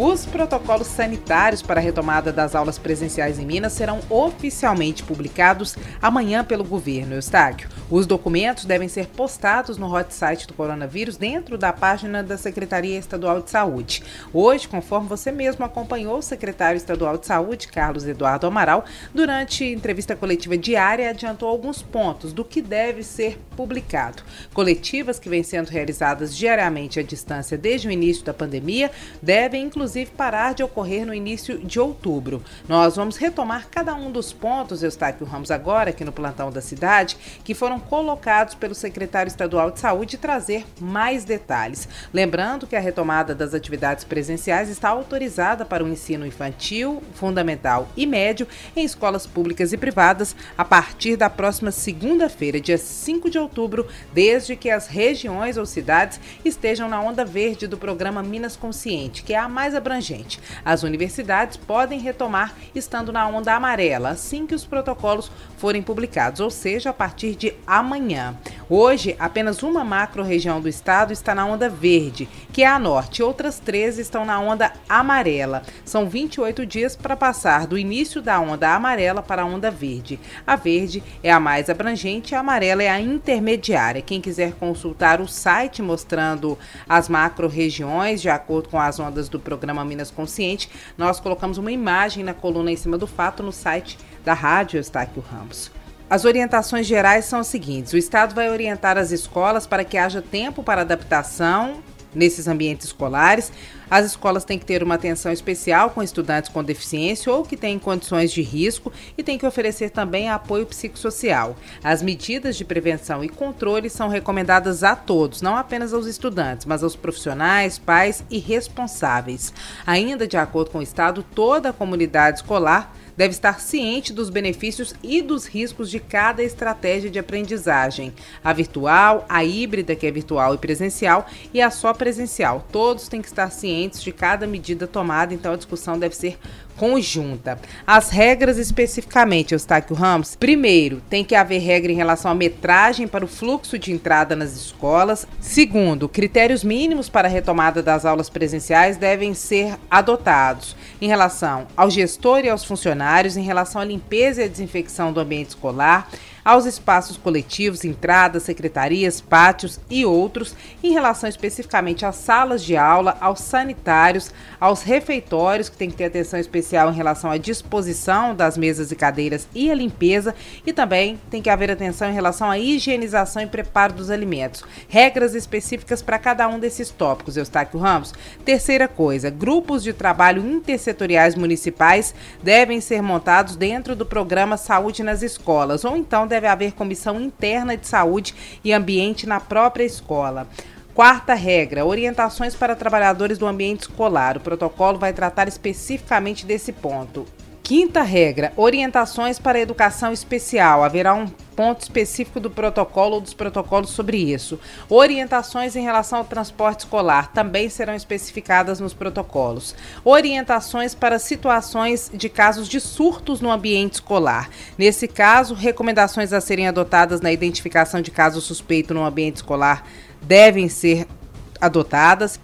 Os protocolos sanitários para a retomada das aulas presenciais em Minas serão oficialmente publicados amanhã pelo governo, Eustáquio. Os documentos devem ser postados no hot site do coronavírus dentro da página da Secretaria Estadual de Saúde. Hoje, conforme você mesmo acompanhou, o secretário estadual de Saúde, Carlos Eduardo Amaral, durante entrevista coletiva diária, adiantou alguns pontos do que deve ser publicado. Coletivas que vêm sendo realizadas diariamente à distância desde o início da pandemia devem, inclusive, inclusive parar de ocorrer no início de outubro. Nós vamos retomar cada um dos pontos, Eustáquio Ramos, agora aqui no plantão da cidade, que foram colocados pelo secretário estadual de saúde trazer mais detalhes. Lembrando que a retomada das atividades presenciais está autorizada para o ensino infantil, fundamental e médio em escolas públicas e privadas a partir da próxima segunda-feira, dia 5 de outubro, desde que as regiões ou cidades estejam na onda verde do programa Minas Consciente, que é a mais abrangente. As universidades podem retomar estando na onda amarela assim que os protocolos forem publicados, ou seja, a partir de amanhã. Hoje, apenas uma macro-região do estado está na onda verde, que é a norte, outras três estão na onda amarela. São 28 dias para passar do início da onda amarela para a onda verde. A verde é a mais abrangente, a amarela é a intermediária. Quem quiser consultar o site mostrando as macro-regiões de acordo com as ondas do programa Minas Consciente, nós colocamos uma imagem na coluna em cima do fato no site da Rádio Estáquio Ramos. As orientações gerais são as seguintes: o Estado vai orientar as escolas para que haja tempo para adaptação nesses ambientes escolares. As escolas têm que ter uma atenção especial com estudantes com deficiência ou que têm condições de risco e têm que oferecer também apoio psicossocial. As medidas de prevenção e controle são recomendadas a todos, não apenas aos estudantes, mas aos profissionais, pais e responsáveis. Ainda de acordo com o Estado, toda a comunidade escolar deve estar ciente dos benefícios e dos riscos de cada estratégia de aprendizagem. A virtual, a híbrida, que é virtual e presencial, e a só presencial. Todos têm que estar cientes de cada medida tomada, então a discussão deve ser conjunta. As regras especificamente, Eustáquio Ramos. Primeiro, tem que haver regra em relação à metragem para o fluxo de entrada nas escolas. Segundo, critérios mínimos para a retomada das aulas presenciais devem ser adotados em relação ao gestor e aos funcionários, em relação à limpeza e à desinfecção do ambiente escolar aos espaços coletivos, entradas, secretarias, pátios e outros, em relação especificamente às salas de aula, aos sanitários, aos refeitórios, que tem que ter atenção especial em relação à disposição das mesas e cadeiras e a limpeza, e também tem que haver atenção em relação à higienização e preparo dos alimentos. Regras específicas para cada um desses tópicos, Eustáquio Ramos. Terceira coisa, grupos de trabalho intersetoriais municipais devem ser montados dentro do programa Saúde nas Escolas, ou então devem deve haver comissão interna de saúde e ambiente na própria escola. Quarta regra: orientações para trabalhadores do ambiente escolar. O protocolo vai tratar especificamente desse ponto. Quinta regra: orientações para a educação especial. Haverá um ponto específico do protocolo ou dos protocolos sobre isso. Orientações em relação ao transporte escolar também serão especificadas nos protocolos. Orientações para situações de casos de surtos no ambiente escolar. Nesse caso, recomendações a serem adotadas na identificação de caso suspeito no ambiente escolar devem ser adotadas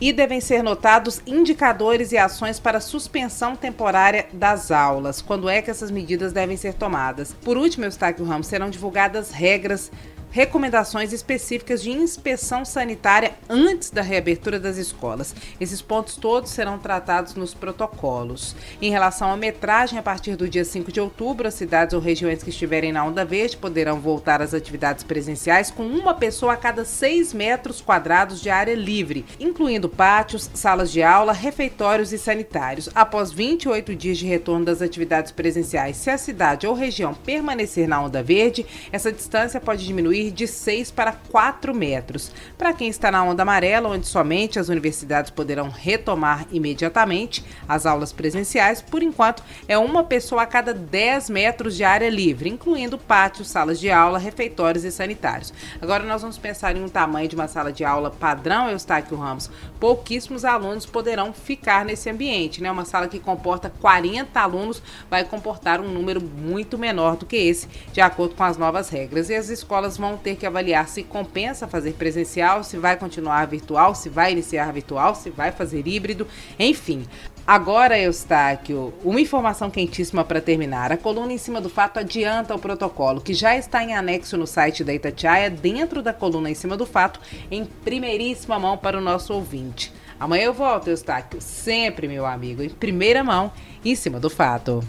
e devem ser notados indicadores e ações para suspensão temporária das aulas. Quando é que essas medidas devem ser tomadas? Por último, Eustáquio Ramos, serão divulgadas regras recomendações específicas de inspeção sanitária antes da reabertura das escolas. Esses pontos todos serão tratados nos protocolos. Em relação à metragem, a partir do dia 5 de outubro, as cidades ou regiões que estiverem na onda verde poderão voltar às atividades presenciais com uma pessoa a cada 6 metros quadrados de área livre, incluindo pátios, salas de aula, refeitórios e sanitários. Após 28 dias de retorno das atividades presenciais, se a cidade ou região permanecer na onda verde, essa distância pode diminuir subir de 6 para 4 metros. Para quem está na onda amarela, onde somente as universidades poderão retomar imediatamente as aulas presenciais, por enquanto é uma pessoa a cada 10 metros de área livre, incluindo pátios, salas de aula, refeitórios e sanitários. Agora nós vamos pensar em um tamanho de uma sala de aula padrão, Eustáquio Ramos. Pouquíssimos alunos poderão ficar nesse ambiente, né? Uma sala que comporta 40 alunos vai comportar um número muito menor do que esse, de acordo com as novas regras. E as escolas vão ter que avaliar se compensa fazer presencial, se vai continuar virtual, se vai iniciar virtual, se vai fazer híbrido, enfim. Agora, Eustáquio, uma informação quentíssima para terminar. A coluna em cima do fato adianta o protocolo, que já está em anexo no site da Itatiaia, dentro da coluna em cima do fato, em primeiríssima mão para o nosso ouvinte. Amanhã eu volto, Eustáquio, sempre, meu amigo, em primeira mão, em cima do fato.